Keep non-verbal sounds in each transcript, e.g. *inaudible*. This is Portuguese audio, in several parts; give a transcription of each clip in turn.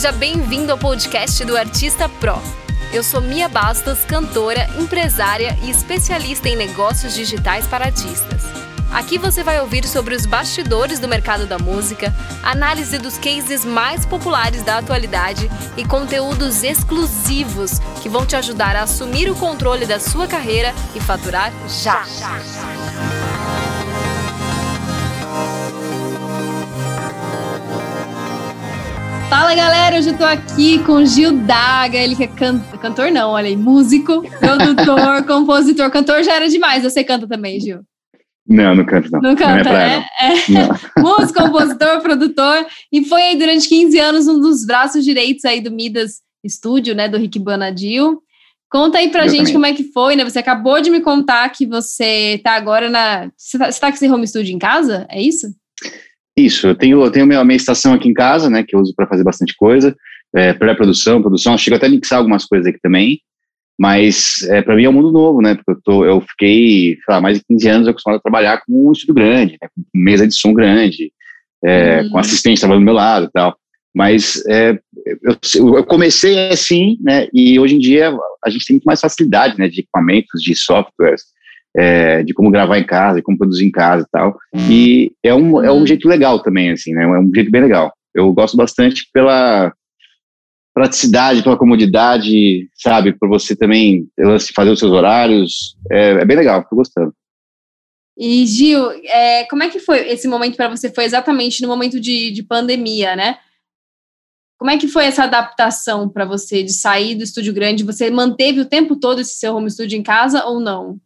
Seja bem-vindo ao podcast do Artista Pro. Eu sou Mia Bastos, cantora, empresária e especialista em negócios digitais para artistas. Aqui você vai ouvir sobre os bastidores do mercado da música, análise dos cases mais populares da atualidade e conteúdos exclusivos que vão te ajudar a assumir o controle da sua carreira e faturar já. Fala galera, hoje eu tô aqui com Gil Daga, ele que é can... cantor não, olha aí, músico, produtor, *laughs* compositor, cantor já era demais, você canta também, Gil? Não, não canto não. Não canta, não é né? É. *laughs* Músico, compositor, produtor, e foi aí durante 15 anos um dos braços direitos aí do Midas Studio, né, do Rick Banadil. Conta aí pra eu gente também. como é que foi, né? Você acabou de me contar que você tá agora na... Você tá, você tá com esse home studio em casa, é isso? Isso, eu tenho, eu tenho minha, minha estação aqui em casa, né, que eu uso para fazer bastante coisa, é, pré-produção, produção, chego até a mixar algumas coisas aqui também, mas é, para mim é um mundo novo, né, porque eu, tô, eu fiquei, sei lá, mais de 15 anos acostumado a trabalhar com um estúdio grande, né, com mesa de som grande, é, uhum. com assistente trabalhando do meu lado e tal, mas é, eu, eu, comecei assim, né, e hoje em dia a gente tem muito mais facilidade, né, de equipamentos, de softwares, é, de como gravar em casa, de como produzir em casa e tal. E é um, é um jeito legal também, assim, né? É um jeito bem legal. Eu gosto bastante pela praticidade, pela comodidade, sabe? Por você também fazer os seus horários. É, é bem legal, tô gostando. E Gil, é, como é que foi esse momento para você? Foi exatamente no momento de, de pandemia, né? Como é que foi essa adaptação para você de sair do estúdio grande? Você manteve o tempo todo esse seu home studio em casa ou não?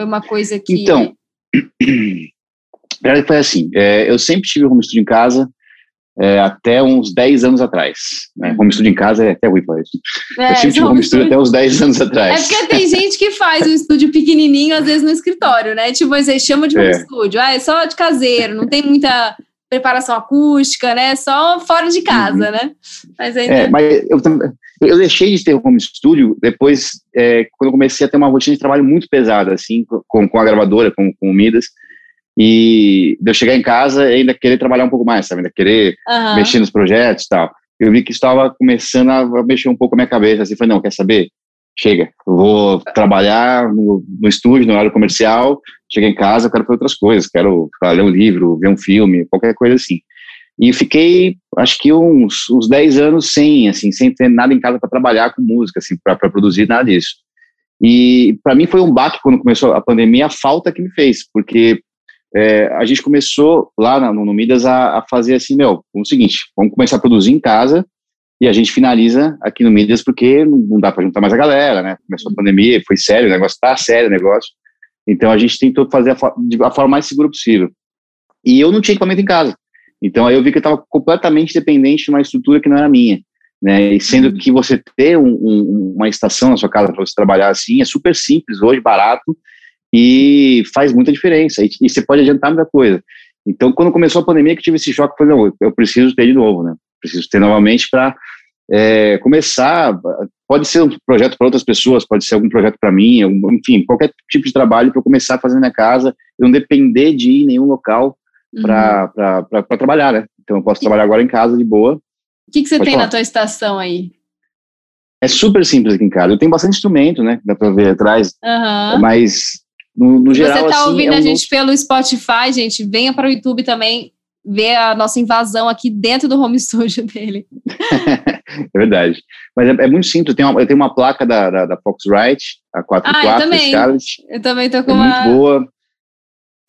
Foi uma coisa que. Então, *clears throat* foi assim: é, eu sempre tive home studio em casa é, até uns 10 anos atrás. Né? Home studio em casa é até ruim para isso. É, eu sempre tive home studio até uns 10 anos atrás. É porque tem gente que faz um estúdio pequenininho, às vezes no escritório, né? Tipo, você chama de home é. estúdio. Ah, é só de caseiro, não tem muita preparação acústica, né? Só fora de casa, uhum. né? Mas ainda... É, mas eu, eu deixei de ter home studio depois, é, quando eu comecei a ter uma rotina de trabalho muito pesada, assim, com, com a gravadora, com, com o Midas, e de eu chegar em casa e ainda querer trabalhar um pouco mais, sabe? Ainda querer uhum. mexer nos projetos e tal. Eu vi que estava começando a mexer um pouco a minha cabeça, assim, falei, não, quer saber? Chega, vou trabalhar no, no estúdio, no horário comercial, cheguei em casa, eu quero fazer outras coisas, quero ler um livro, ver um filme, qualquer coisa assim. E fiquei, acho que uns, uns 10 anos sem, assim, sem ter nada em casa para trabalhar com música, assim, para produzir nada disso. E para mim foi um baque quando começou a pandemia, a falta que me fez, porque é, a gente começou lá no, no Midas a, a, fazer assim, meu, o seguinte, vamos começar a produzir em casa e a gente finaliza aqui no Midas porque não, não dá para juntar mais a galera, né? Começou a pandemia, foi sério, o negócio tá sério o negócio. Então a gente tentou fazer a, de a forma mais segura possível. E eu não tinha equipamento em casa. Então aí eu vi que eu estava completamente dependente de uma estrutura que não era minha. Né? E sendo uhum. que você ter um, um, uma estação na sua casa para você trabalhar assim é super simples hoje, barato e faz muita diferença. E, e, você pode adiantar muita coisa. Então, quando começou a pandemia, que tive esse choque, falei, não, eu preciso ter de novo, né? Preciso ter novamente para é, começar. Pode ser um projeto para outras pessoas, pode ser algum projeto para mim, algum, enfim, qualquer tipo de trabalho para eu começar a fazer na minha casa, eu não depender de ir em nenhum local para uhum. trabalhar, né? Então eu posso trabalhar agora em casa de boa. O que, que você Pode tem falar. na tua estação aí? É super simples aqui em casa. Eu tenho bastante instrumento, né? Dá para ver atrás. Uhum. Mas, no, no geral. Você está assim, ouvindo é um a gente pelo Spotify, gente, venha para o YouTube também ver a nossa invasão aqui dentro do home *laughs* studio dele. é verdade. Mas é, é muito simples. Eu tenho, uma, eu tenho uma placa da, da, da Foxrite, a 4 ah, eu também. Scarlett. Eu também tô com é uma. Muito boa.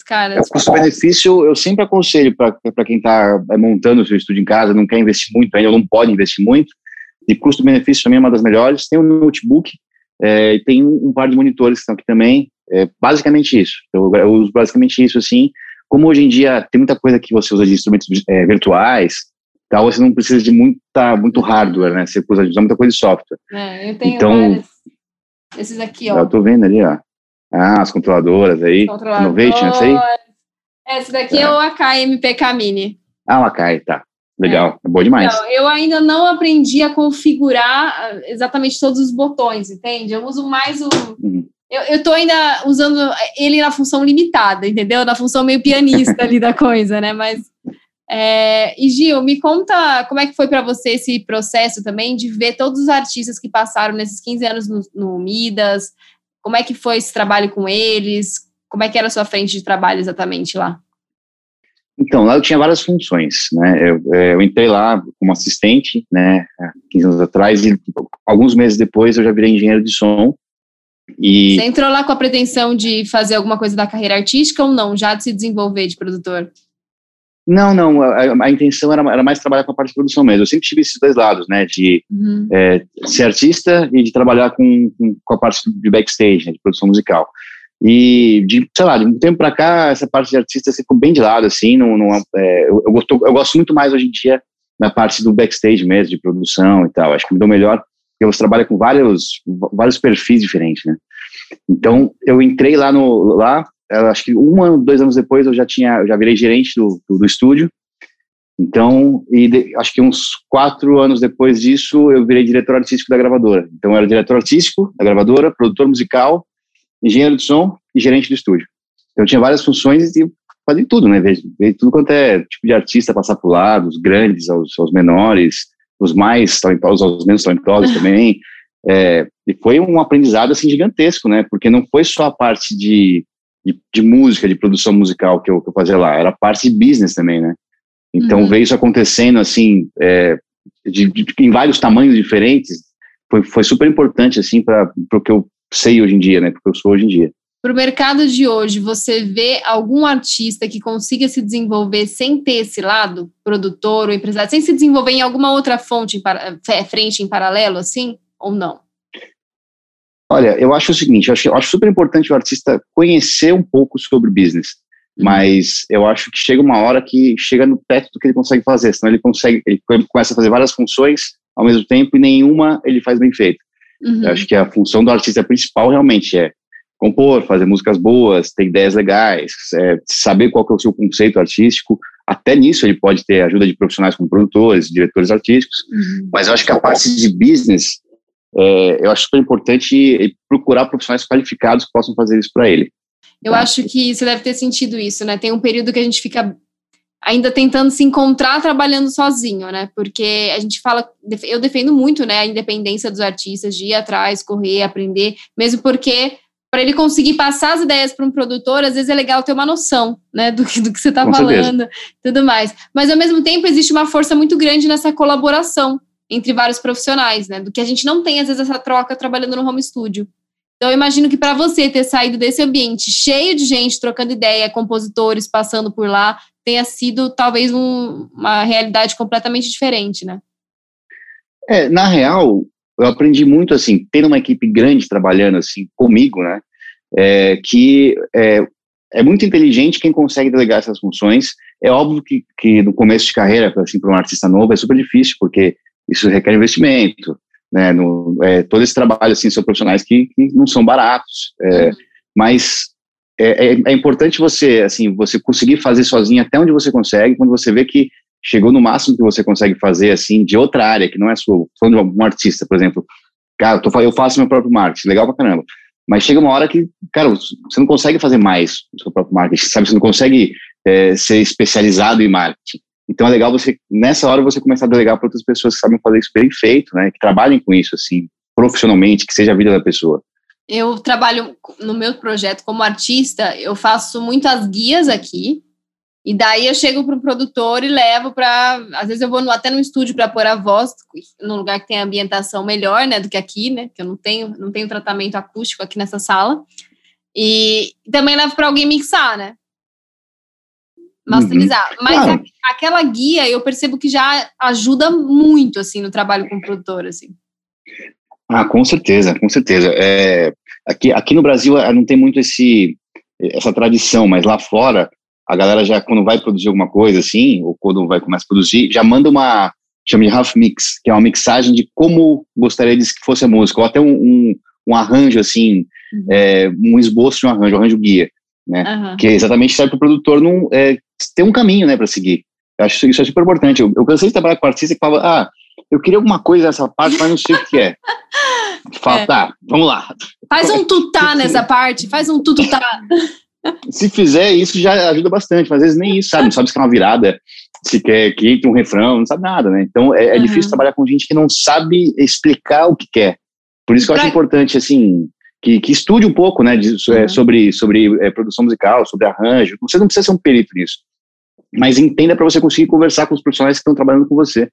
Cara, é, o custo-benefício eu sempre aconselho para quem está é, montando o seu estúdio em casa, não quer investir muito ainda, não pode investir muito. E custo-benefício também é uma das melhores. Tem um notebook é, e tem um, um, par de monitores que estão aqui também. É basicamente isso. Eu, eu, uso basicamente isso assim. Como hoje em dia tem muita coisa que você usa de instrumentos é, virtuais, tal, você não precisa de muita, muito hardware, né? Você precisa usar muita coisa de software. É, eu tenho então, vários. Esses aqui, ó. Eu tô vendo ali, ó. Ah, as controladoras aí. Controladoras. Innovation, essa aí? Esse daqui é, é o Akai MPK Mini. Ah, o Akai, tá. Legal, é, é bom demais. Então, eu ainda não aprendi a configurar ah, exatamente todos os botões, entende? Eu uso mais o. Uhum. Eu, eu tô ainda usando ele na função limitada, entendeu? Na função meio pianista ali da *laughs* coisa, né? Mas É, e Gil, me conta como é que foi para você esse processo também de ver todos os artistas que passaram nesses 15 anos no, no, Midas, como é que foi esse trabalho com eles, como é que era a sua frente de trabalho exatamente lá? Então, lá eu tinha várias funções, né, eu, é, eu entrei lá como assistente, né, 15 anos atrás, e alguns meses depois eu já virei engenheiro de som, e... Você entrou lá com a pretensão de fazer alguma coisa da carreira artística ou não, já de se desenvolver de produtor? Não, não, a, a intenção era, era, mais trabalhar com a parte de produção mesmo. Eu sempre tive esses dois lados, né, de uhum. é, ser artista e de trabalhar com, com, com a parte de backstage, né, de produção musical. E, de, sei lá, de um tempo para cá, essa parte de artista ficou bem de lado, assim, não, não é, eu, eu, gosto, eu gosto muito mais hoje em dia na parte do backstage mesmo, de produção e tal. Acho que me deu melhor, você trabalha com vários, vários perfis diferentes, né. Então, eu entrei lá no, lá, acho que um ano, dois anos depois eu já tinha, eu já virei gerente do, do, do estúdio. Então, e de, acho que uns quatro anos depois disso, eu virei diretor artístico da gravadora. Então, eu era diretor artístico da gravadora, produtor musical, engenheiro de som e gerente do estúdio. Então, eu tinha várias funções e fazia tudo, né? Veio tudo quanto é tipo de artista passar por lá, dos grandes aos, aos menores, os mais talentosos aos menos talentosos também. É, e foi um aprendizado assim gigantesco, né? Porque não foi só a parte de de, de música, de produção musical que eu, que eu fazia lá, era parte de business também, né? Então uhum. veio isso acontecendo assim, é, de, de, em vários tamanhos diferentes, foi, foi super importante assim para o que eu sei hoje em dia, né? Porque eu sou hoje em dia. Para o mercado de hoje, você vê algum artista que consiga se desenvolver sem ter esse lado, produtor ou empresário, sem se desenvolver em alguma outra fonte, em, frente em paralelo, assim, ou não? Olha, eu acho o seguinte, eu acho, eu acho super importante o artista conhecer um pouco sobre business, uhum. mas eu acho que chega uma hora que chega no teto do que ele consegue fazer, senão ele consegue, ele começa a fazer várias funções ao mesmo tempo e nenhuma ele faz bem feito. Uhum. Eu acho que a função do artista principal realmente é compor, fazer músicas boas, ter ideias legais, é, saber qual que é o seu conceito artístico. Até nisso ele pode ter ajuda de profissionais como produtores, diretores artísticos, uhum. mas eu acho que a parte de business é, eu acho super importante procurar profissionais qualificados que possam fazer isso para ele. Eu tá? acho que você deve ter sentido isso, né? Tem um período que a gente fica ainda tentando se encontrar trabalhando sozinho, né? Porque a gente fala, eu defendo muito, né, a independência dos artistas de ir atrás, correr, aprender, mesmo porque para ele conseguir passar as ideias para um produtor, às vezes é legal ter uma noção, né, do que, do que você está falando, tudo mais. Mas ao mesmo tempo existe uma força muito grande nessa colaboração, entre vários profissionais, né? Do que a gente não tem, às vezes, essa troca trabalhando no home studio. Então, eu imagino que para você ter saído desse ambiente cheio de gente trocando ideia, compositores passando por lá, tenha sido talvez um, uma realidade completamente diferente, né? É, na real, eu aprendi muito assim, tendo uma equipe grande trabalhando assim comigo, né? É, que é, é muito inteligente quem consegue delegar essas funções. É óbvio que, que no começo de carreira, assim, para um artista novo, é super difícil, porque isso requer investimento, né? No, é, todo esse trabalho, assim, são profissionais que, que não são baratos, é, uhum. mas é, é, é, importante você, assim, você conseguir fazer sozinho até onde você consegue, quando você vê que chegou no máximo que você consegue fazer, assim, de outra área, que não é sua, falando de um artista, por exemplo, cara, eu, tô, eu faço meu próprio marketing, legal pra caramba, mas chega uma hora que, cara, você não consegue fazer mais o seu próprio marketing, sabe, você não consegue é, ser especializado em marketing, então é legal você, nessa hora, você começar a delegar para outras pessoas que sabem fazer isso bem feito, né? Que trabalhem com isso, assim, profissionalmente, que seja a vida da pessoa. Eu trabalho no meu projeto como artista, eu faço muitas guias aqui, e daí eu chego para o produtor e levo para. Às vezes eu vou no, até no estúdio para pôr a voz, num lugar que tem ambientação melhor, né, do que aqui, né? Que eu não tenho, não tenho tratamento acústico aqui nessa sala. E também levo para alguém mixar, né? masterizar. Uhum. Mas claro. a, aquela guia eu percebo que já ajuda muito assim no trabalho com o produtor, assim. Ah, com certeza, com certeza. É, aqui, aqui no Brasil eh, não tem muito esse essa tradição, mas lá fora a galera já quando vai produzir alguma coisa assim, ou quando vai começar a produzir, já manda uma chama de half mix, que é uma mixagem de como gostaria de que fosse a música, ou até um, um, um arranjo assim, uhum. é, um esboço de um arranjo, um arranjo guia, né? Uhum. Que é exatamente serve para o produtor não é, ter um caminho, né, para seguir. Eu acho isso é super importante. Eu, eu cansei de trabalhar com artista que falava, ah, eu queria alguma coisa nessa parte, mas não sei o que é. *laughs* Fala, é. tá, vamos lá. Faz um tutá nessa parte, faz um tututá. *laughs* se fizer isso já ajuda bastante, mas às vezes nem isso, sabe? Não sabe se quer uma virada, se quer que entre um refrão, não sabe nada, né? Então é, é uhum. difícil trabalhar com gente que não sabe explicar o que quer. Por isso que eu acho importante, assim, que, que estude um pouco, né, de, uhum. sobre, sobre é, produção musical, sobre arranjo. Você não precisa ser um perito nisso, mas entenda para você conseguir conversar com os profissionais que estão trabalhando com você.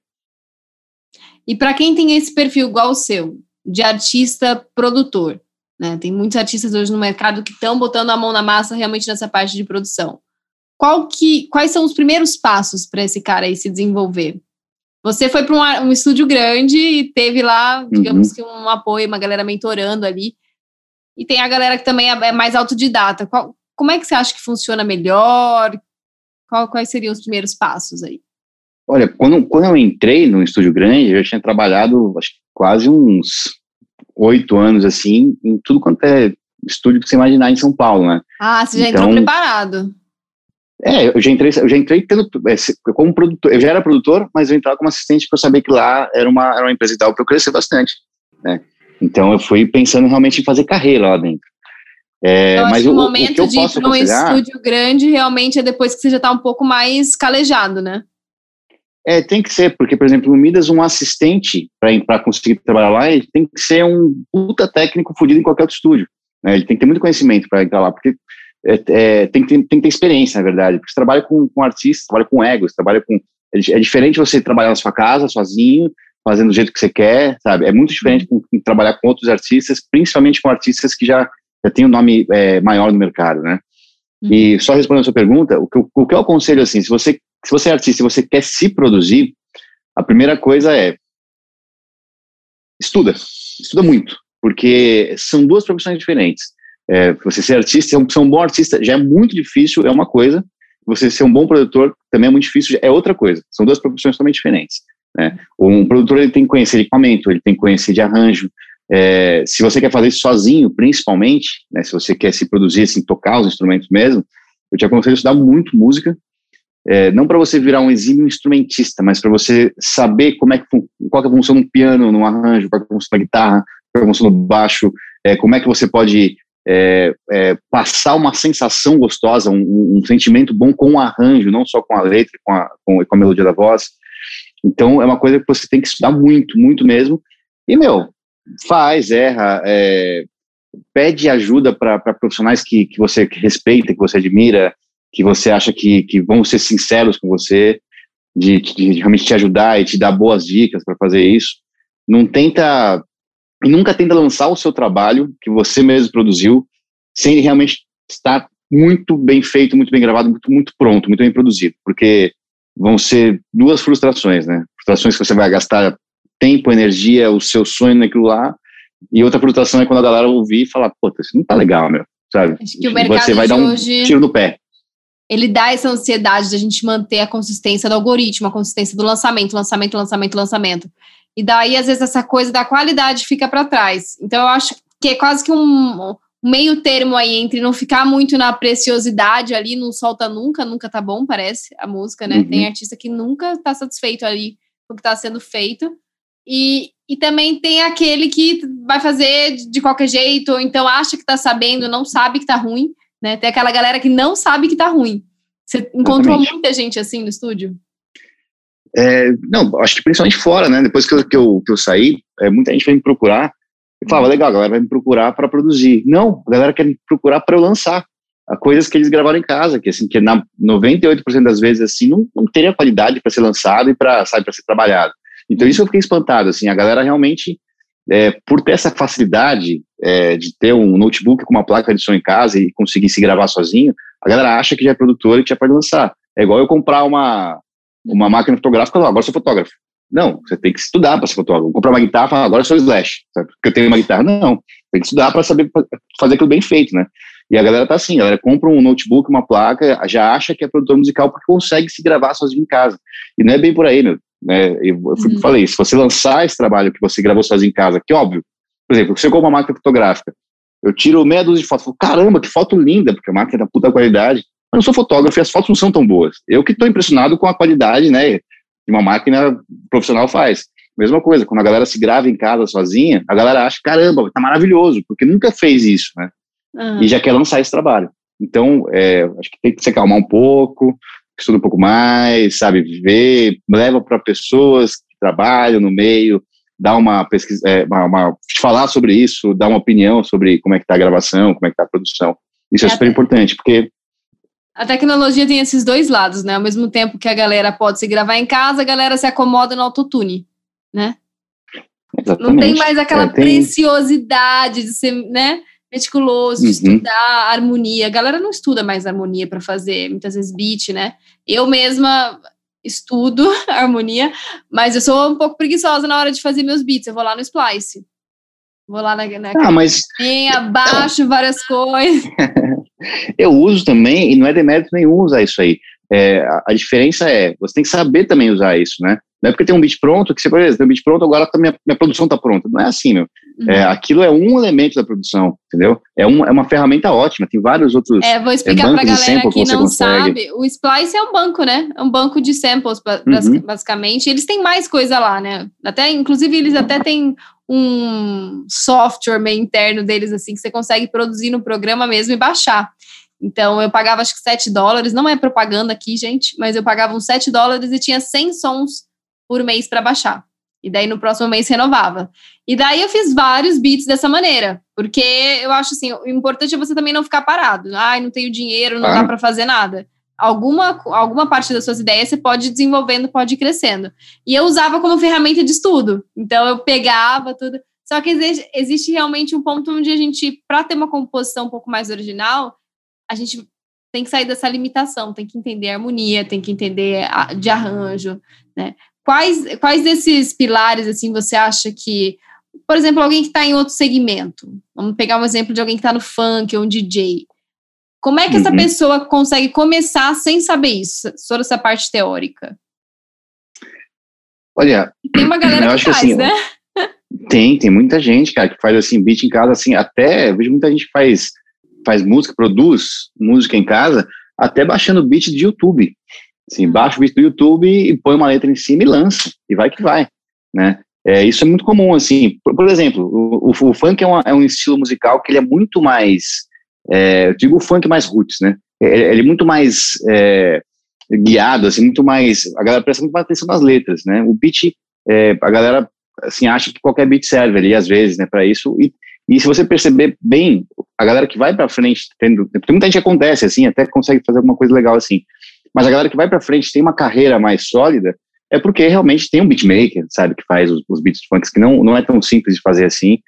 E para quem tem esse perfil igual o seu, de artista produtor, né? Tem muitos artistas hoje no mercado que estão botando a mão na massa realmente nessa parte de produção. Qual que, quais são os primeiros passos para esse cara aí se desenvolver? Você foi para um, um, estúdio grande e teve lá, digamos uhum. que um apoio, uma galera mentorando ali. E tem a galera que também é, é mais autodidata. Qual, como é que você acha que funciona melhor? Qual, quais seriam os primeiros passos aí? Olha, quando, quando eu entrei no estúdio grande, eu já tinha trabalhado acho, quase uns oito anos, assim, em tudo quanto é estúdio que você imaginar em São Paulo, né? Ah, você já então, entrou preparado. É, eu já entrei, eu já entrei tendo, é, como produtor, eu já era produtor, mas eu entrava como assistente para saber que lá era uma, era uma empresa e tal, para eu crescer bastante, né? Então eu fui pensando realmente em fazer carreira lá dentro. É, eu mas o, momento o que eu de ir para um estúdio grande realmente é depois que você já está um pouco mais calejado, né? É, tem que ser, porque, por exemplo, no Midas, um assistente, para conseguir trabalhar lá, ele tem que ser um puta técnico fodido em qualquer outro estúdio. Né? Ele tem que ter muito conhecimento para entrar lá, porque é, é, tem, que ter, tem que ter experiência, na verdade. Porque você trabalha com, com artistas, trabalha com egos, trabalha com. É, é diferente você trabalhar na sua casa, sozinho, fazendo do jeito que você quer, sabe? É muito diferente com, com trabalhar com outros artistas, principalmente com artistas que já, já têm um nome é, maior no mercado, né? Uhum. E só respondendo a sua pergunta, o que, o que eu aconselho, assim, se você se você é artista e você quer se produzir, a primeira coisa é estuda, estuda muito, porque são duas profissões diferentes. É, você ser artista, ser um bom artista já é muito difícil, é uma coisa. Você ser um bom produtor também é muito difícil, é outra coisa. São duas profissões totalmente diferentes. Né? Um produtor ele tem que conhecer de equipamento, ele tem que conhecer de arranjo. É, se você quer fazer isso sozinho, principalmente, né, se você quer se produzir, assim, tocar os instrumentos mesmo, eu te aconselho a estudar muito música, é, não para você virar um exímio instrumentista, mas para você saber como é que qual é a função do piano, no arranjo, qual é a função da guitarra, qual é a função do baixo, é, como é que você pode é, é passar uma sensação gostosa, um, um, sentimento bom com o arranjo, não só com a letra, com a, com, com a melodia da voz. Então é uma coisa que você tem que estudar muito, muito mesmo. E meu, faz, erra, é, pede ajuda para profissionais que, que você respeita, que você admira que você acha que, que vão ser sinceros com você, de, de realmente te ajudar e te dar boas dicas para fazer isso. Não tenta, e nunca tenta lançar o seu trabalho que você mesmo produziu, sem realmente estar muito bem feito, muito bem gravado, muito, muito pronto, muito bem produzido, porque vão ser duas frustrações, né? Frustrações que você vai gastar tempo, energia, o seu sonho naquilo lá, e outra frustração é quando a galera ouvir e falar, pô, isso não tá legal, meu, sabe? Acho que o mercado você vai dar um hoje... tiro no pé ele dá essa ansiedade de a gente manter a consistência do algoritmo, a consistência do lançamento, lançamento, lançamento, lançamento. E daí, às vezes, essa coisa da qualidade fica para trás. Então, eu acho que é quase que um, um, meio termo aí entre não ficar muito na preciosidade ali, não solta nunca, nunca tá bom, parece, a música, né? Uhum. Tem artista que nunca tá satisfeito ali com o que tá sendo feito. E, e também tem aquele que vai fazer de qualquer jeito, ou então acha que tá sabendo, não sabe que tá ruim. Né? Tem aquela galera que não sabe que tá ruim. Você encontrou Exatamente. muita gente assim no estúdio? É, não, acho que principalmente fora, né? Depois que eu, que eu, que eu saí, é, muita gente veio me procurar e falava, uhum. legal, a galera vai me procurar para produzir. Não, a galera quer me procurar para eu lançar coisas que eles gravaram em casa, que assim, que na 98% das vezes assim não, não teria qualidade para ser lançado e para sabe para ser trabalhado. Então isso eu fiquei espantado, assim, a galera realmente é, por ter essa facilidade é, de ter um notebook com uma placa de som em casa e conseguir se gravar sozinho, a galera acha que já é produtor e que já pode lançar. É igual eu comprar uma, uma máquina fotográfica e falar, agora sou fotógrafo. Não, você tem que estudar para ser fotógrafo. Comprar uma guitarra e falar, agora sou slash, sabe? porque eu tenho uma guitarra. Não, tem que estudar para saber fazer aquilo bem feito, né? E a galera tá assim, a galera compra um notebook, uma placa, já acha que é produtor musical porque consegue se gravar sozinho em casa. E não é bem por aí, meu. Né? Eu, uhum. falei, se você lançar esse trabalho que você gravou sozinho em casa, que óbvio, por exemplo, compra uma máquina fotográfica, eu tiro meia dúzia de fotos, falo, caramba, que foto linda, porque a máquina é da puta qualidade. Mas eu não sou fotógrafo e as fotos não são tão boas. Eu que estou impressionado com a qualidade, né, que uma máquina profissional faz. Mesma coisa, quando a galera se grava em casa sozinha, a galera acha, caramba, tá maravilhoso, porque nunca fez isso, né? Uhum. E já quer lançar esse trabalho. Então, é, acho que tem que se acalmar um pouco, estuda um pouco mais, sabe, ver, leva para pessoas que trabalham no meio, dá uma pesquisa, é, uma, uma, falar sobre isso, dar uma opinião sobre como é que está a gravação, como é que está a produção. Isso é, é super importante, porque a tecnologia tem esses dois lados, né? Ao mesmo tempo que a galera pode se gravar em casa, a galera se acomoda no autotune, né? Exatamente. Não tem mais aquela é, tem... preciosidade de ser, né? Meticuloso, de uhum. estudar harmonia. A galera não estuda mais harmonia para fazer, muitas vezes, beat, né? Eu mesma estudo *laughs* harmonia, mas eu sou um pouco preguiçosa na hora de fazer meus beats. Eu vou lá no Splice. Vou lá na, na ah, mas... abaixo várias coisas. *laughs* eu uso também, e não é demérito nenhum usar isso aí. É, a, a, diferença é, você tem que saber também usar isso, né? Não é porque tem um beat pronto que você, por exemplo, tem um beat pronto, agora tá minha, minha produção está pronta. Não é assim, meu. Uhum. É, aquilo é um elemento da produção, entendeu? É, um, é uma ferramenta ótima, tem vários outros. É, vou explicar é, para a galera que não sabe. O Splice é um banco, né? É um banco de samples, uhum. basicamente. Eles têm mais coisa lá, né? Até, inclusive, eles até têm um software meio interno deles, assim, que você consegue produzir no programa mesmo e baixar. Então, eu pagava acho que 7 dólares, não é propaganda aqui, gente, mas eu pagava uns 7 dólares e tinha 100 sons por mês para baixar. E daí no próximo mês renovava. E daí eu fiz vários beats dessa maneira, porque eu acho assim, o importante é você também não ficar parado. Ai, não tenho dinheiro, não dá para fazer nada. Alguma, alguma parte das suas ideias você pode ir desenvolvendo, pode ir crescendo. E eu usava como ferramenta de estudo. Então eu pegava tudo. Só que existe, existe realmente um ponto onde a gente, para ter uma composição um pouco mais original, a gente tem que sair dessa limitação, tem que entender harmonia, tem que entender a, de arranjo, né? Quais, quais desses pilares, assim, você acha que, por exemplo, alguém que está em outro segmento, vamos pegar um exemplo de alguém que está no funk ou um DJ, como é que uhum. essa pessoa consegue começar sem saber isso, sobre essa parte teórica? Olha, tem uma galera que faz, assim, né? Tem, tem muita gente, cara, que faz assim, beat em casa, assim, até, vejo muita gente que faz, faz música, produz música em casa, até baixando beat de YouTube. Assim, baixa o vídeo do YouTube e põe uma letra em cima e lança, e vai que vai, né? É, isso é muito comum, assim, por, por exemplo, o, o, o funk é, uma, é, um estilo musical que ele é muito mais, é, eu digo o funk mais roots, né? Ele é muito mais é, guiado, assim, muito mais, a galera presta muito mais atenção nas letras, né? O beat, é, a galera, assim, acha que qualquer beat serve ali, às vezes, né, para isso, e, e se você perceber bem, a galera que vai para frente, tendo, tem muita gente acontece, assim, até consegue fazer alguma coisa legal, assim, mas a galera que vai para frente tem uma carreira mais sólida, é porque realmente tem um beatmaker, sabe, que faz os, os beats funks, que não, não é tão simples de fazer assim,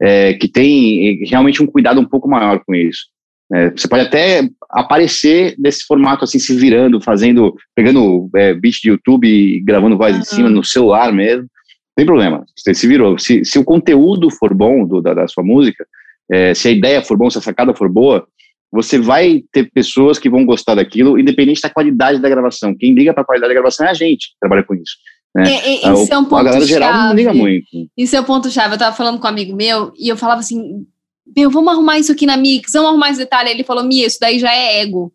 é, que tem realmente um cuidado um pouco maior com isso. É, você pode até aparecer nesse formato assim, se virando, fazendo, pegando é, beat de YouTube e gravando voz uhum. em cima no celular mesmo, não tem problema, você se virou. Se, se o conteúdo for bom do, da, da sua música, é, se a ideia for boa, se a sacada for boa, você vai ter pessoas que vão gostar daquilo, independente da qualidade da gravação. Quem liga para a qualidade da gravação é a gente que trabalha com isso. Né? É, é, isso é um ponto a galera geral não liga muito. Isso é um ponto chave. Eu estava falando com um amigo meu e eu falava assim: meu, vamos arrumar isso aqui na mix, vamos arrumar esse detalhe. Ele falou: Mia, isso daí já é ego.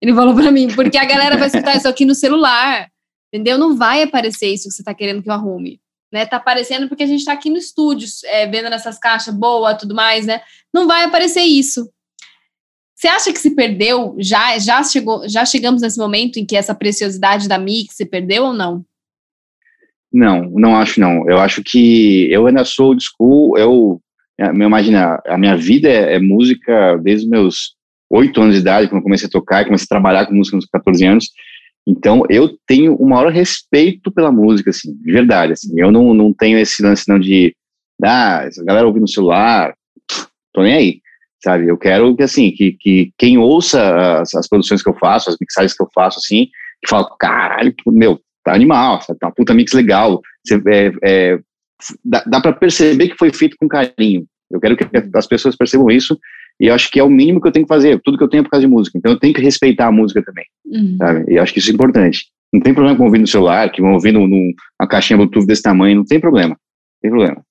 Ele falou para mim, porque a galera vai escutar isso aqui no celular, entendeu? Não vai aparecer isso que você está querendo que eu arrume. Né, tá aparecendo porque a gente está aqui no estúdio, é, vendo nessas caixas boa, tudo mais, né? Não vai aparecer isso. Você acha que se perdeu? Já, já, chegou, já chegamos nesse momento em que essa preciosidade da mix se perdeu ou não? Não, não acho não. Eu acho que eu ainda sou old school. Eu, imagina, a minha vida é, é música desde os meus oito anos de idade, quando comecei a tocar, comecei a trabalhar com música nos 14 anos. Então, eu tenho o maior respeito pela música, assim, de verdade. Assim. Eu não, não tenho esse lance não de, ah, essa galera ouvindo no celular, tô nem aí sabe? Eu quero que, assim, que, que quem ouça as, as, produções que eu faço, as mixagens que eu faço, assim, que fala, caralho, meu, tá animal, sabe? tá uma puta mix legal. Você, é, é, dá, dá para perceber que foi feito com carinho. Eu quero que as pessoas percebam isso e eu acho que é o mínimo que eu tenho que fazer. Tudo que eu tenho é por causa de música. Então eu tenho que respeitar a música também, uhum. sabe? E eu acho que isso é importante. Não tem problema com ouvir no celular, que vão ouvir numa caixinha Bluetooth desse tamanho, não tem problema. Não tem problema.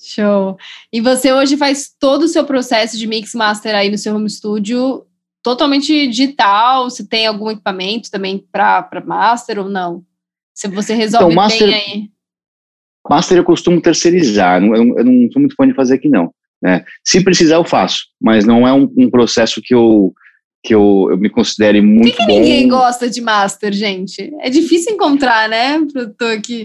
Show. E você hoje faz todo o seu processo de mix master aí no seu home studio totalmente digital? Você tem algum equipamento também para master ou não? Se você resolve então, master, bem aí. Master eu costumo terceirizar, eu não, eu não sou muito fã de fazer aqui não. Né? Se precisar, eu faço, mas não é um, um processo que eu que eu, eu me considere muito Por que, que ninguém gosta de master, gente? É difícil encontrar, né, produtor que,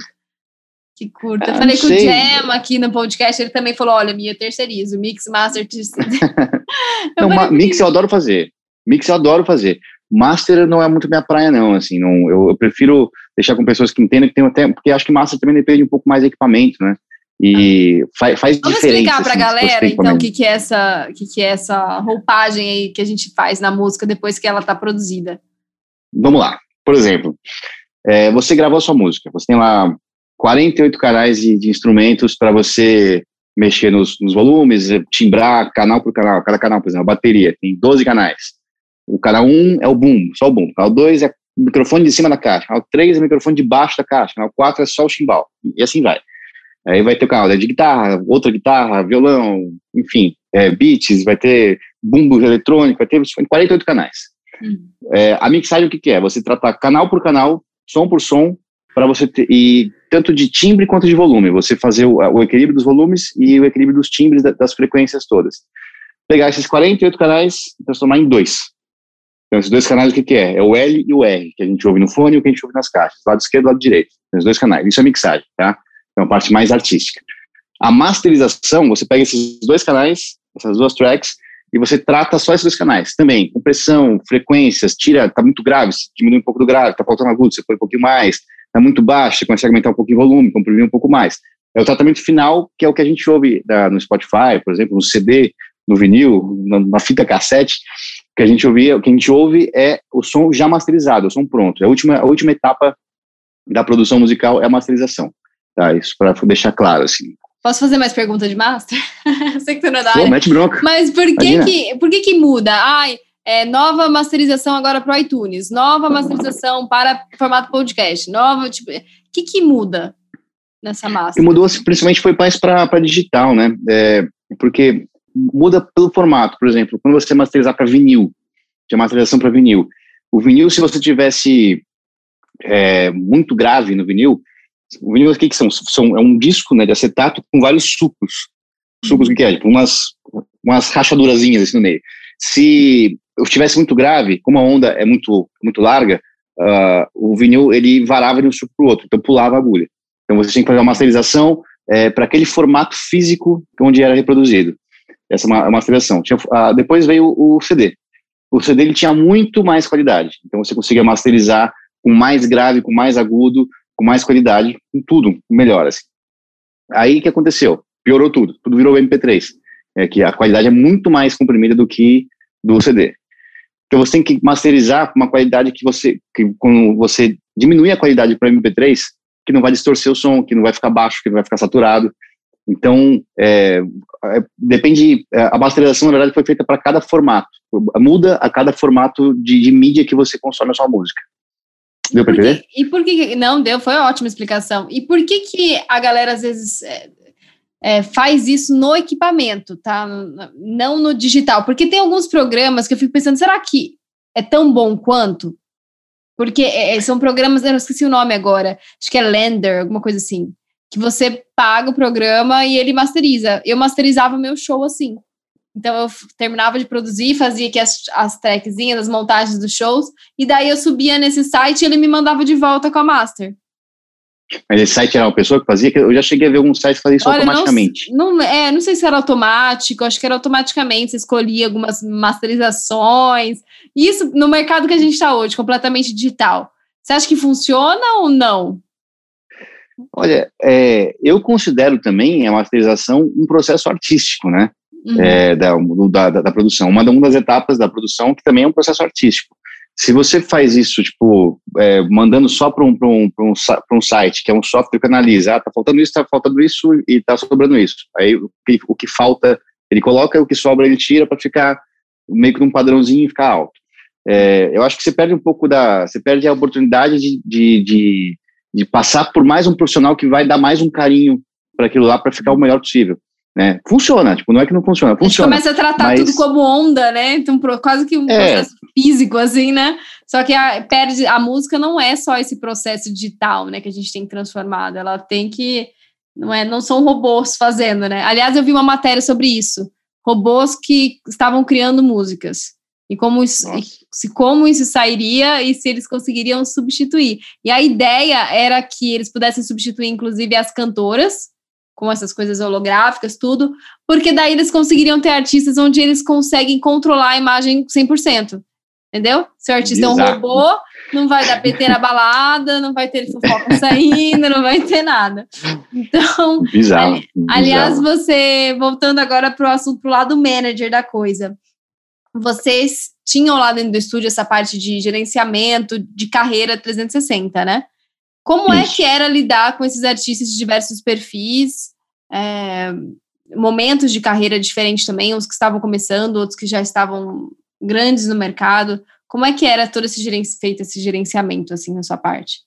que curta. Ah, Falei com sei. o Jam aqui no podcast, ele também falou, olha, minha terceirizo, mix, master. *laughs* Não, falei, mix eu adoro fazer. Mix eu adoro fazer. Master não é muito minha praia, não. Assim, não, eu, eu prefiro deixar com pessoas que entendem que tem até. Porque acho que master também depende um pouco mais de equipamento, né? E fa- faz Vamos diferença. explicar pra assim, se você galera, então, o que, que, é essa, que, que é essa roupagem aí que a gente faz na música depois que ela tá produzida. Vamos lá. Por exemplo, é, você gravou a sua música. Você tem lá 48 canais de, de instrumentos para você mexer nos, nos volumes, timbrar canal por canal. Cada canal, por exemplo, a bateria tem 12 canais. O canal 1 é o boom, só o boom. O canal 2 é o microfone de cima da caixa. O canal 3 é o microfone de baixo da caixa. O canal 4 é só o chimbal. E assim vai. Aí vai ter o canal de guitarra, outra guitarra, violão, enfim, é, beats, vai ter bumbo eletrônico, vai ter 48 canais. É, a mixagem o que, que é? Você tratar canal por canal, som por som, para você ter, e tanto de timbre quanto de volume. Você fazer o, o equilíbrio dos volumes e o equilíbrio dos timbres da- das frequências todas. Pegar esses 48 canais e transformar em dois. Então, esses dois canais o que, que é? É o L e o R, que a gente ouve no fone e o que a gente ouve nas caixas. Lado esquerdo e lado direito. Tem os dois canais. Isso é mixagem, tá? É uma parte mais artística. A masterização, você pega esses dois canais, essas duas tracks, e você trata só esses dois canais. Também, compressão, frequências, tira, tá muito grave, diminui um pouco do grave, tá faltando agudo, você põe um pouquinho mais, tá muito baixo, você consegue aumentar um pouquinho o volume, comprimir um pouco mais. É o tratamento final, que é o que a gente ouve da- no Spotify, por exemplo, no CD, no vinil, na, na fita cassete, que a gente ouvia, o que a gente ouve é o som já masterizado, o som pronto. É a última, a última etapa da produção musical é a masterização. Tá, isso para deixar claro, assim. Posso fazer mais pergunta de master? *laughs* Sei que tu não é da Pô, área. mete bronca. Mas por que Imagina. que, por que que muda? Ai, é, nova masterização agora para o iTunes, nova masterização para formato podcast, nova, tipo, o que que muda nessa master? mudou principalmente foi mais para digital, né? É, porque muda pelo formato, por exemplo, quando você masterizar para vinil, de masterização para vinil. O vinil, se você tivesse é, muito grave no vinil, o vinil o que, que são? são? É um disco né, de acetato com vários sucos. Sucos o que é? Tipo, umas, umas rachadurazinhas assim no meio. Se eu estivesse muito grave, como a onda é muito, muito larga, ah, o vinil ele varava de um suco para o outro, então pulava a agulha. Então você tinha que fazer uma masterização é, para aquele formato físico onde era reproduzido. Essa é uma, uma masterização. Tinha, ah, depois veio o, CD. O CD ele tinha muito mais qualidade. Então você conseguia masterizar com mais grave, com mais agudo, com mais qualidade, com tudo melhor. Assim. Aí que aconteceu? Piorou tudo. Tudo virou MP3. É que a qualidade é muito mais comprimida do que do CD. Então você tem que masterizar com uma qualidade que você, que quando você diminui a qualidade para MP3, que não vai distorcer o som, que não vai ficar baixo, que não vai ficar saturado. Então, é, é, depende, é, a masterização, na verdade, foi feita para cada formato. Muda a cada formato de, de mídia que você consome a sua música. Deu para entender? e por que que- não deu? Foi uma ótima explicação. E por que que a galera às vezes é, é, faz isso no equipamento, tá? Não no digital? Porque tem alguns programas que eu fico pensando, será que é tão bom quanto? Porque é, é, são programas, eu não esqueci o nome agora, acho que é Lender, alguma coisa assim, que você paga o programa e ele masteriza. Eu masterizava meu show assim. Então eu terminava de produzir, fazia aqui as, as trackzinhas, as montagens dos shows, e daí eu subia nesse site e ele me mandava de volta com a master. Mas esse site era uma pessoa que fazia, eu já cheguei a ver alguns sites que faziam isso Olha, não, automaticamente. não, é, não sei se era automático, acho que era automaticamente, você escolhia algumas masterizações. Isso no mercado que a gente está hoje, completamente digital. Você acha que funciona ou não? Olha, é, eu considero também a masterização um processo artístico, né? Uhum. é, da, da, da, produção. Uma, uma das etapas da produção que também é um processo artístico. Se você faz isso, tipo, é, mandando só para um, um, um, um site, que é um software que analisa, ah, tá faltando isso, tá faltando isso e tá sobrando isso. Aí o que, o que falta, ele coloca, o que sobra ele tira para ficar meio que num padrãozinho e ficar alto. É, eu acho que você perde um pouco da. Você perde a oportunidade de, de, de, de passar por mais um profissional que vai dar mais um carinho para aquilo lá para ficar o melhor possível. Né? Funciona, tipo, não é que não funciona, A gente funciona. começa a tratar mas- tudo como onda, né? Então, quase que um É. processo físico, assim, né? Só que a, perde, a música não é só esse processo digital, né? Que a gente tem transformado. Ela tem que Não, é, não são robôs fazendo, né? Aliás, eu vi uma matéria sobre isso. Robôs que estavam criando músicas. E como isso, se como isso sairia e se eles conseguiriam substituir. E a ideia era que eles pudessem substituir, inclusive, as cantoras, com essas coisas holográficas, tudo, porque daí eles conseguiriam ter artistas onde eles conseguem controlar a imagem 100%. Entendeu? Se o artista Exato. é um robô, não vai dar PT na balada, não vai ter fofoca saindo, não vai ter nada. Então, *laughs* bizarro, ali, bizarro. aliás, você, voltando agora para o assunto, para o lado manager da coisa, vocês tinham lá dentro do estúdio essa parte de gerenciamento de carreira 360, né? Como Isso. é que era lidar com esses artistas de diversos perfis, é, momentos de carreira diferentes também, uns que estavam começando, outros que já estavam grandes no mercado? Como é que era todo esse gerenci feito esse gerenciamento assim na sua parte?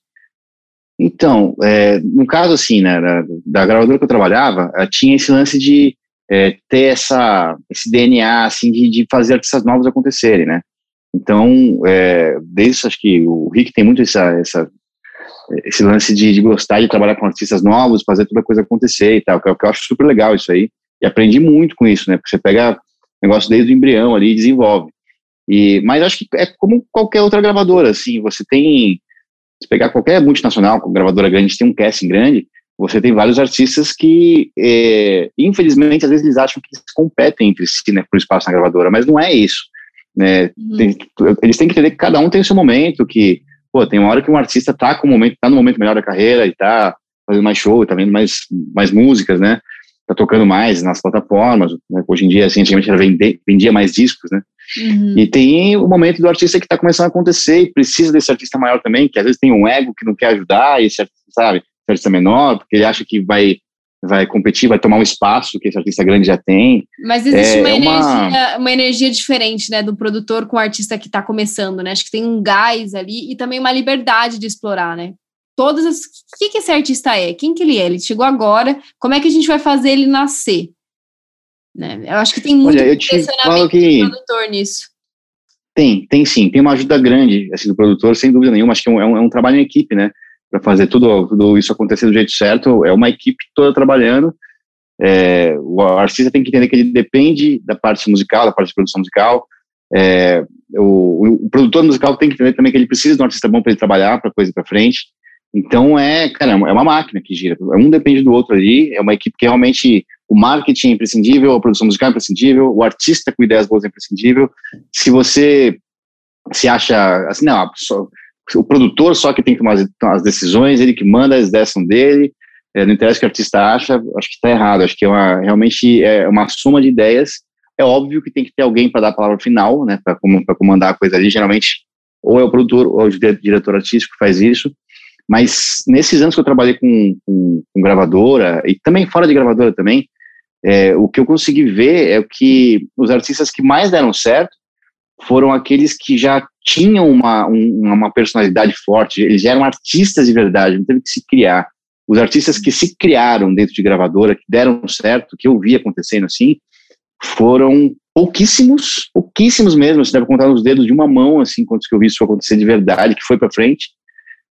Então, é, no caso assim, né, da, da, gravadora que eu trabalhava, eh, tinha esse lance de é, ter essa, esse DNA assim de, de, fazer artistas novos acontecerem, né? Então, é, desde acho que o Rick tem muito essa, essa esse lance de, de, gostar de trabalhar com artistas novos, fazer toda a coisa acontecer e tal, que, é que eu acho super legal isso aí. E aprendi muito com isso, né? Porque você pega negócio desde o embrião ali e desenvolve. E, mas acho que é como qualquer outra gravadora, assim, você tem, se pegar qualquer multinacional, com gravadora grande, tem um casting grande, você tem vários artistas que, é, infelizmente, às vezes eles acham que eles competem entre si, né, por espaço na gravadora, mas não é isso, né, uhum. tem, eles têm que entender que cada um tem o seu momento, que, pô, tem uma hora que um artista tá com o momento, tá no momento melhor da carreira e tá fazendo mais show, tá vendo mais, mais músicas, né, tá tocando mais nas plataformas, né, hoje em dia, assim, antigamente era vender, vendia mais discos, né, Uhum. E tem o momento do artista que está começando a acontecer e precisa desse artista maior também, que às vezes tem um ego que não quer ajudar, e esse artista, sabe, esse artista menor, porque ele acha que vai vai competir, vai tomar um espaço que esse artista grande já tem. Mas existe é, uma, energia, uma... uma energia diferente, né, do produtor com o artista que está começando, né? Acho que tem um gás ali e também uma liberdade de explorar, né? Todas as... O que, que esse artista é? Quem que ele é? Ele chegou agora, como é que a gente vai fazer ele nascer? Né? Eu acho que tem muito Olha, direcionamento que... do produtor nisso. Tem, tem sim, tem uma ajuda grande assim, do produtor, sem dúvida nenhuma. Acho que é um, é um é trabalho em equipe, né? Para fazer tudo, tudo isso acontecer do jeito certo, é uma equipe toda trabalhando. É, o artista tem que entender que ele depende da parte musical, da parte de produção musical. É, o, o, produtor musical tem que entender também que ele precisa de um artista bom para ele trabalhar, para coisa para frente. Então é, cara, é uma máquina que gira. Um depende do outro ali. É uma equipe que realmente o marketing é imprescindível, a produção musical é imprescindível, o artista com ideias boas é imprescindível. Se você se acha assim, não, o produtor só que tem que tomar as, as, decisões, ele que manda, as são dele, é, não interessa o que o artista acha, acho que está errado, acho que é uma, realmente é uma soma de ideias. É óbvio que tem que ter alguém para dar a palavra final, né, para comandar a coisa ali, geralmente ou é o produtor ou é o diretor artístico que faz isso, mas nesses anos que eu trabalhei com, com, com gravadora, e também fora de gravadora também, é, o que eu consegui ver é que os artistas que mais deram certo foram aqueles que já tinham uma, um, uma personalidade forte, eles eram artistas de verdade, não teve que se criar. Os artistas que se criaram dentro de gravadora, que deram certo, que eu vi acontecendo assim, foram pouquíssimos, pouquíssimos mesmo, você deve contar nos dedos de uma mão, assim, quantos que eu vi isso acontecer de verdade, que foi para frente.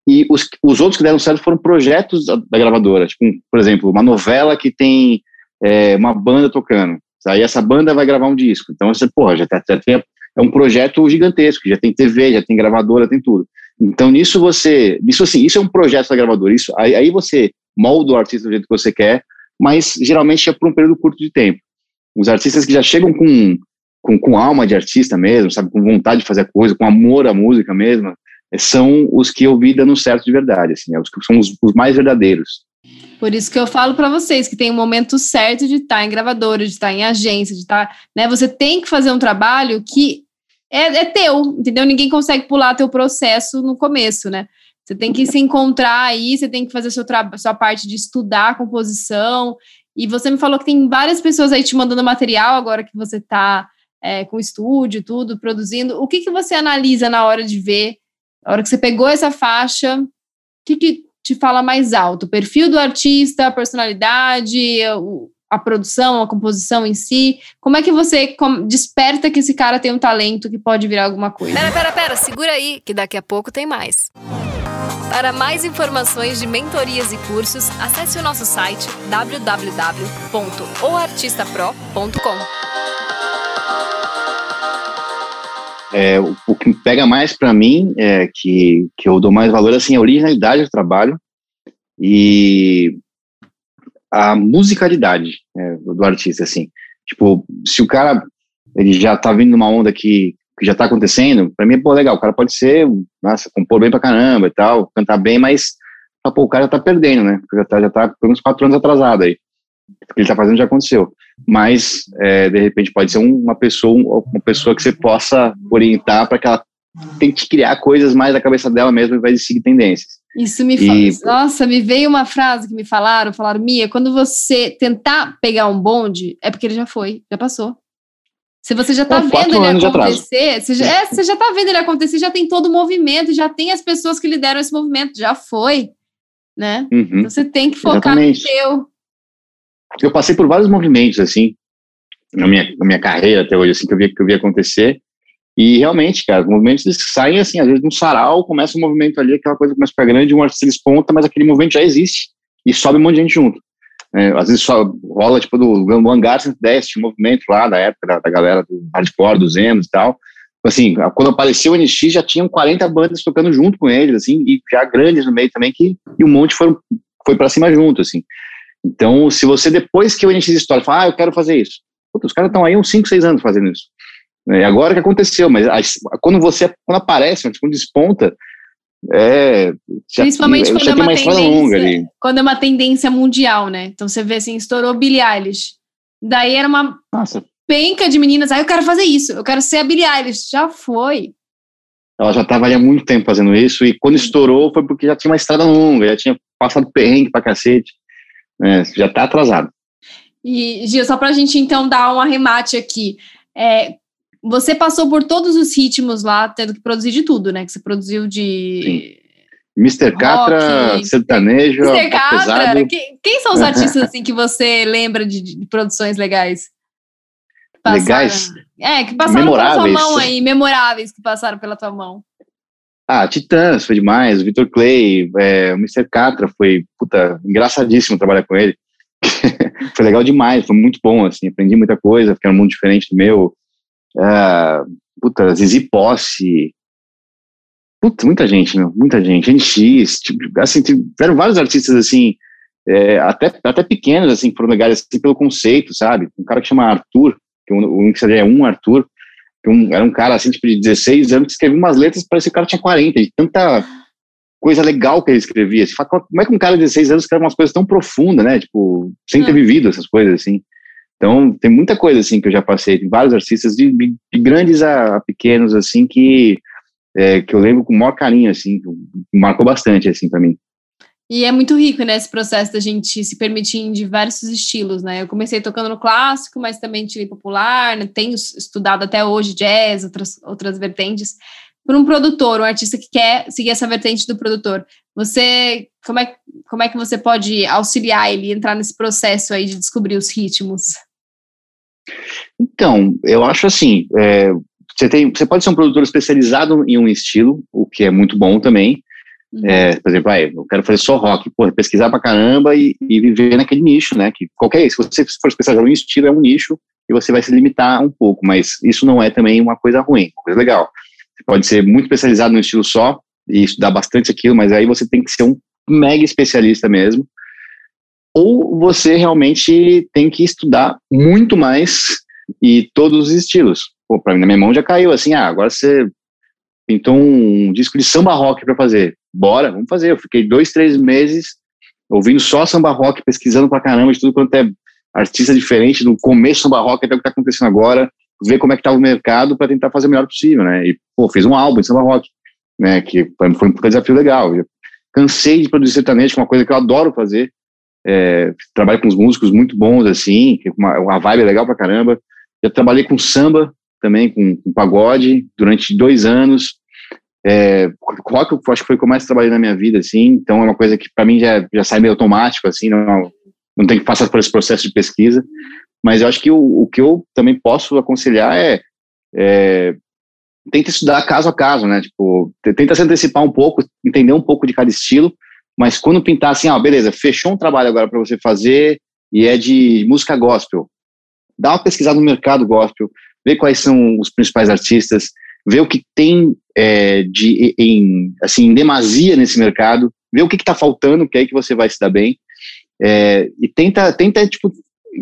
E os, os outros que deram certo foram projetos da, da gravadora, tipo, por exemplo, uma novela que tem é, uma banda tocando. Aí essa banda vai gravar um disco. Então você, porra, já, tá, já tem, é um projeto gigantesco, já tem TV, já tem gravadora, tem tudo. Então nisso você, isso assim, isso é um projeto da gravadora. Isso, aí, aí você molda o artista do jeito que você quer, mas geralmente é por um período curto de tempo. Os artistas que já chegam com, com, com alma de artista mesmo, sabe, com vontade de fazer a coisa, com amor à música mesmo, são os que eu vi dando certo de verdade, assim, é os que são os, os mais verdadeiros. Por isso que eu falo para vocês que tem um momento certo de estar tá em gravadora, de estar tá em agência, de estar, tá, né? Você tem que fazer um trabalho que é, é teu, entendeu? Ninguém consegue pular teu processo no começo, né? Você tem que se encontrar aí, você tem que fazer seu sua parte de estudar a composição. E você me falou que tem várias pessoas aí te mandando material agora que você está é, com estúdio, tudo, produzindo. O que, que você analisa na hora de ver, na hora que você pegou essa faixa? O que, que te fala mais alto? O perfil do artista, a personalidade, a produção, a composição em si? Como é que você desperta que esse cara tem um talento que pode virar alguma coisa? Pera, pera, pera, segura aí, que daqui a pouco tem mais. Para mais informações de mentorias e cursos, acesse o nosso site www.oartistapro.com. É, o, o, que pega mais para mim, é, que, que eu dou mais valor, assim, é a originalidade do trabalho e a musicalidade é, do, artista, assim. Tipo, se o cara, ele já tá vindo numa onda que, que já tá acontecendo, para mim, pô, legal, o cara pode ser, nossa, compor bem pra caramba e tal, cantar bem, mas, pô, o cara já tá perdendo, né? Já tá, já tá por uns quatro anos atrasado aí. O que ele está fazendo já aconteceu. Mas, é, de repente, pode ser uma pessoa, uma pessoa que você possa orientar para que ela tente criar coisas mais da cabeça dela mesma e vai seguir tendências. Isso me e... fala. Nossa, me veio uma frase que me falaram, falaram, Mia, quando você tentar pegar um bonde, é porque ele já foi, já passou. Se você já está vendo ele acontecer, você já, é, você já tá vendo ele acontecer, já tem todo o movimento, já tem as pessoas que lideram esse movimento, já foi, né? Uhum, então você tem que focar exatamente. no teu eu passei por vários movimentos, assim, na minha, na minha carreira até hoje, assim, que eu vi, que eu vi acontecer. E realmente, cara, movimentos saem assim, às vezes no sarau começa um movimento ali, aquela coisa começa a ficar grande, um artista desponta, mas aquele movimento já existe e sobe um monte de gente junto. É, às vezes só rola, tipo, do, do Hangar 110, tinha um movimento lá da época da, da galera do hardcore, dos emos e tal. Assim, quando apareceu o NX, já tinham 40 bandas tocando junto com eles, assim, e já grandes no meio também, que, e um monte foram, foi para cima junto, assim. Então, se você depois que eu iniciei a história, fala, ah, eu quero fazer isso. Puta, os caras estão aí uns 5, 6 anos fazendo isso. É agora que aconteceu, mas quando você, quando aparece, quando desponta, é, Principalmente quando é, uma tendência, quando é uma tendência mundial, né? Então você vê assim, estourou Billie Eilish. Daí era uma Nossa. penca de meninas, aí ah, eu quero fazer isso, eu quero ser a Billie Eilish. Já foi. Ela já estava há muito tempo fazendo isso, e quando estourou foi porque já tinha uma estrada longa, já tinha passado perrengue pra cacete. É, já está atrasado. E, Gil, só para a gente então dar um arremate aqui. É, você passou por todos os ritmos lá, tendo que produzir de tudo, né? Que você produziu de. Sim. Mr. Catra, sertanejo. Mr. Catra, quem, quem, são os *laughs* artistas assim que você lembra de, de produções legais? Passaram, legais? É, que passaram pela tua mão aí, memoráveis que passaram pela tua mão. Ah, Titãs foi demais, o Victor Clay, é, o Mr. Catra foi, puta, engraçadíssimo trabalhar com ele. *laughs* foi legal demais, foi muito bom, assim, aprendi muita coisa, porque era um mundo diferente do meu. Uh, puta, Zizi Posse, puta, muita gente, meu, muita gente, NX, tipo, assim, tiveram vários artistas, assim, é, até, até pequenos, assim, que foram legais, assim, pelo conceito, sabe? Um cara que chama Arthur, que o, o é um Arthur, um, era um cara assim, tipo, de 16 anos, que escrevia umas letras, parecia que o cara tinha 40, de tanta coisa legal que ele escrevia. Você fala, como é que um cara de 16 anos escreve umas coisas tão profundas, né? Tipo, sem ter é. vivido essas coisas, assim. Então, tem muita coisa, assim, que eu já passei, tem vários artistas, de, de, grandes a, a, pequenos, assim, que, é, que eu lembro com o maior carinho, assim, marcou bastante, assim, para mim. E é muito rico, né, esse processo da gente se permitir em diversos estilos, né? Eu comecei tocando no clássico, mas também tive popular, né? tenho estudado até hoje jazz, outras, outras vertentes. Por um produtor, um artista que quer seguir essa vertente do produtor, você, como é, como é que você pode auxiliar ele entrar nesse processo aí de descobrir os ritmos? Então, eu acho assim, é, você, tem, você pode ser um produtor especializado em um estilo, o que é muito bom também, Uhum. É, por exemplo, ah, eu quero fazer só rock, pô, pesquisar pra caramba e, e, viver naquele nicho, né? Que qualquer, se você for especializado em estilo, é um nicho e você vai se limitar um pouco, mas isso não é também uma coisa ruim, uma coisa legal. Você pode ser muito especializado no estilo só e estudar bastante aquilo, mas aí você tem que ser um mega especialista mesmo. Ou você realmente tem que estudar muito mais e todos os estilos. Pô, pra mim, na minha mão já caiu assim, ah, agora você pintou um disco de samba rock para fazer bora, vamos fazer. Eu fiquei dois, três meses ouvindo só samba rock, pesquisando pra caramba de tudo quanto é artista diferente, do começo samba rock até o que tá acontecendo agora, ver como é que tá o mercado para tentar fazer o melhor possível, né? E, pô, fiz um álbum de samba rock, né? Que foi um desafio legal. Eu cansei de produzir sertanejo, que é uma coisa que eu adoro fazer. É, trabalho com uns músicos muito bons, assim, uma, uma vibe legal pra caramba. Já trabalhei com samba também, com, com pagode, durante dois anos. É, rock eu acho que foi o que eu mais trabalhei na minha vida, assim, então é uma coisa que para mim já, já sai meio automático, assim, não, não tem que passar por esse processo de pesquisa, mas eu acho que o, o que eu também posso aconselhar é, é tenta estudar caso a caso, né? Tipo, tenta se antecipar um pouco, entender um pouco de cada estilo, mas quando pintar assim, ó, beleza, fechou um trabalho agora para você fazer e é de música gospel. Dá uma pesquisada no mercado gospel, vê quais são os principais artistas, vê o que tem é, de em assim em demasia nesse mercado, vê o que está faltando, que é aí que você vai se dar bem, é, e tenta tenta tipo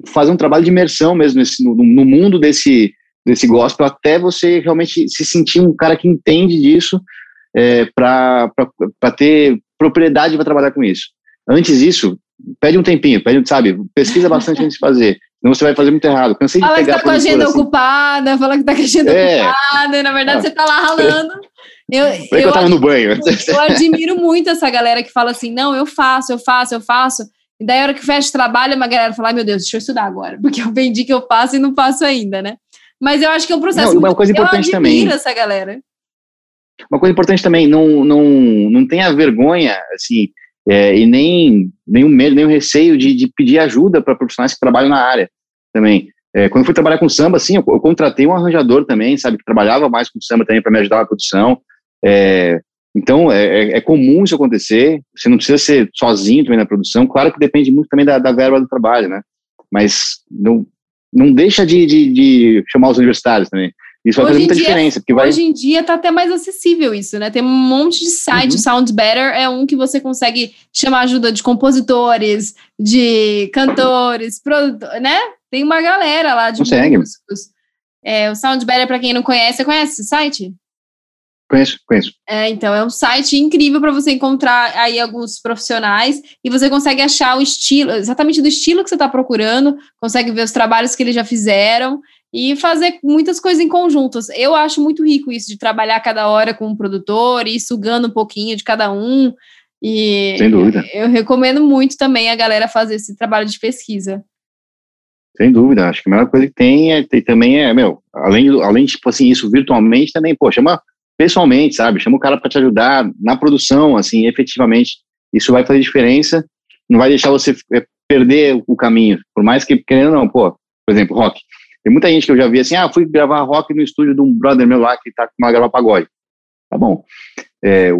fazer um trabalho de imersão mesmo nesse, no, no mundo desse desse gospel até você realmente se sentir um cara que entende disso é, para ter propriedade para trabalhar com isso. Antes disso, pede um tempinho, pede, sabe, pesquisa bastante antes de fazer. Senão você vai fazer muito errado. Cansei fala de pegar que tá com a agenda assim. ocupada, fala que tá com a agenda é. ocupada, e na verdade ah. você tá lá ralando. Eu, eu, eu tava no banho. Eu admiro muito essa galera que fala assim, não, eu faço, eu faço, eu faço. E daí a hora que fecha o trabalho, uma galera fala, ai meu Deus, deixa eu estudar agora, *laughs* porque eu vendi que eu faço e não faço ainda, né? Mas eu acho que é um processo. Não, uma coisa importante eu também. essa galera. Uma coisa importante também, não, não, não tenha vergonha, assim, é, e nem nenhum medo, nenhum receio de, de pedir ajuda para profissionais que trabalham na área também. É, quando fui trabalhar com samba, assim, eu, eu, contratei um arranjador também, sabe, que trabalhava mais com samba também para me ajudar na produção. É, então, é, é, é, comum isso acontecer. Você não precisa ser sozinho também na produção. Claro que depende muito também da, da verba do trabalho, né? Mas não, não deixa de, de, de chamar os universitários também. Isso vai fazer muita dia, diferença. Porque vai... Hoje em dia está até mais acessível isso, né? Tem um monte de site, uhum. Sound Better é um que você consegue chamar ajuda de compositores, de cantores, né? Tem uma galera lá de consegue. músicos. É, o Sound Better, para quem não conhece, você conhece esse site? Conheço, conheço. É, então, é um site incrível para você encontrar aí alguns profissionais e você consegue achar o estilo, exatamente do estilo que você está procurando, consegue ver os trabalhos que eles já fizeram e fazer muitas coisas em conjuntos. Eu acho muito rico isso de trabalhar cada hora com um produtor e sugando um pouquinho de cada um. E Sem dúvida. Eu, eu recomendo muito também a galera fazer esse trabalho de pesquisa. Sem dúvida, acho que a melhor coisa que tem é tem, também é, meu, além, além de, tipo assim, isso virtualmente também, pô, chama pessoalmente, sabe? Chama o cara para te ajudar na produção, assim, efetivamente. Isso vai fazer diferença, não vai deixar você é, perder o caminho. Por mais que, querendo não, pô, por exemplo, rock. Tem muita gente que eu já vi assim, ah, fui gravar rock no estúdio de um brother meu lá que tá com uma gravar pagode. Tá bom. É,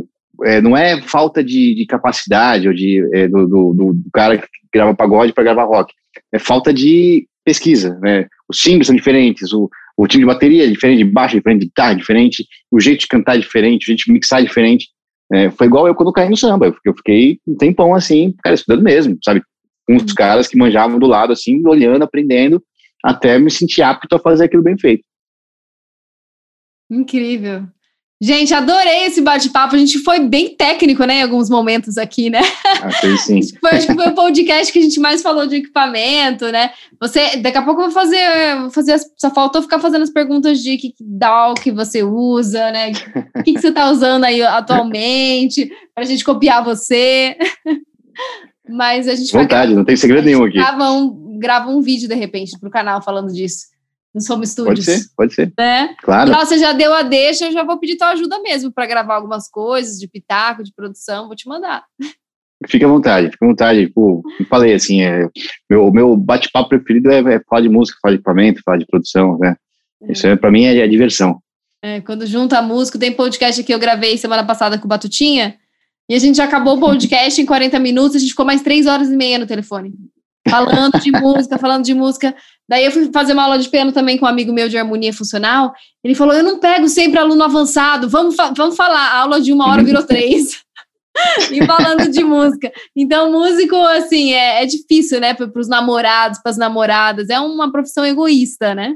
é, não é falta de, de capacidade ou de, é, do, do, do, cara que grava pagode para gravar rock. É falta de pesquisa, né? Os timbres são diferentes, o, o time de bateria é diferente, de baixo é diferente, de guitarra é diferente, o jeito de cantar é diferente, o jeito de mixar é diferente. É, foi igual eu quando caí no samba, eu fiquei, eu fiquei um tempão assim, cara, estudando mesmo, sabe? Com os uhum. caras que manjavam do lado, assim, olhando, aprendendo, até me sentir apto a fazer aquilo bem feito. Incrível. Gente, adorei esse bate-papo. A gente foi bem técnico, né, em alguns momentos aqui, né? Ah, sim. *laughs* foi, acho que foi o podcast que a gente mais falou de equipamento, né? Você, daqui a pouco eu vou fazer, vou fazer só faltou ficar fazendo as perguntas de que DAW que você usa, né? O que, que você está usando aí atualmente, para a gente copiar você. *laughs* Mas a gente Vontade, vai, não tem segredo nenhum aqui. Grava um, grava um vídeo, de repente, para o canal falando disso no Home Studios. Pode ser, pode ser. Né? Claro. Então, você já deu a deixa, eu já vou pedir tua ajuda mesmo para gravar algumas coisas de pitaco, de produção, vou te mandar. Fique à vontade, fique à vontade. Pô, eu falei assim, é, meu, meu bate-papo preferido é, é, falar de música, falar de equipamento, falar de produção, né? É. Isso é, para mim é, é diversão. É, quando junta a música, tem podcast que eu gravei semana passada com o Batutinha, e a gente já acabou o podcast em 40 minutos, a gente ficou mais 3 horas e meia no telefone falando de música, falando de música. Daí eu fui fazer uma aula de piano também com um amigo meu de harmonia funcional. Ele falou: Eu não pego sempre aluno avançado, vamos, fa vamos falar. A aula de uma hora virou três. *laughs* e falando de música. Então, músico, assim, é, é difícil, né, para os namorados, para as namoradas. É uma profissão egoísta, né?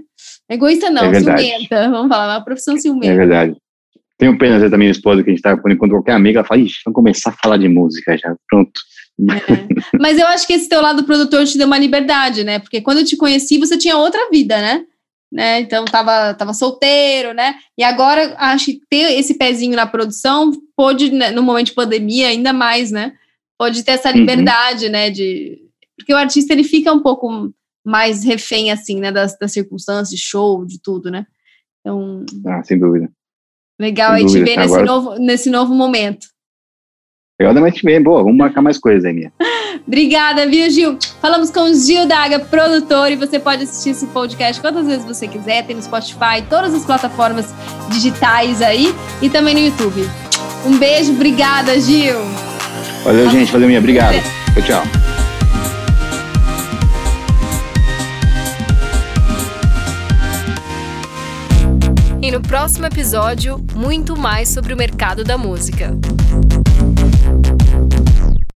Egoísta não, é ciumenta. Vamos falar, é uma profissão ciumenta. É verdade. Tenho pena da minha esposa, que a gente por enquanto qualquer amiga, ela fala, ixi, vamos começar a falar de música já, pronto. É. Mas eu acho que esse teu lado produtor te deu uma liberdade, né? Porque quando eu te conheci, você tinha outra vida, né? né? Então tava, tava solteiro, né? E agora acho que ter esse pezinho na produção pode, né, no momento de pandemia, ainda mais, né? Pode ter essa uhum. liberdade, uhum. né? De... Porque o artista ele fica um pouco mais refém, assim, né? Das, das circunstâncias, show, de tudo, né? Então. Ah, sem dúvida. Legal sem aí dúvida. te ver nesse, novo, nesse novo momento. Legal da MTV, boa, vamos marcar mais coisas aí, minha. Obrigada, viu, Gil? Falamos com o Gil Daga, produtor, e você pode assistir esse podcast quantas vezes você quiser, tem no Spotify, todas as plataformas digitais aí e também no YouTube. Um beijo, obrigada, Gil. Valeu, gente, valeu, minha, obrigado. Tchau, tchau. E no próximo episódio, muito mais sobre o mercado da música.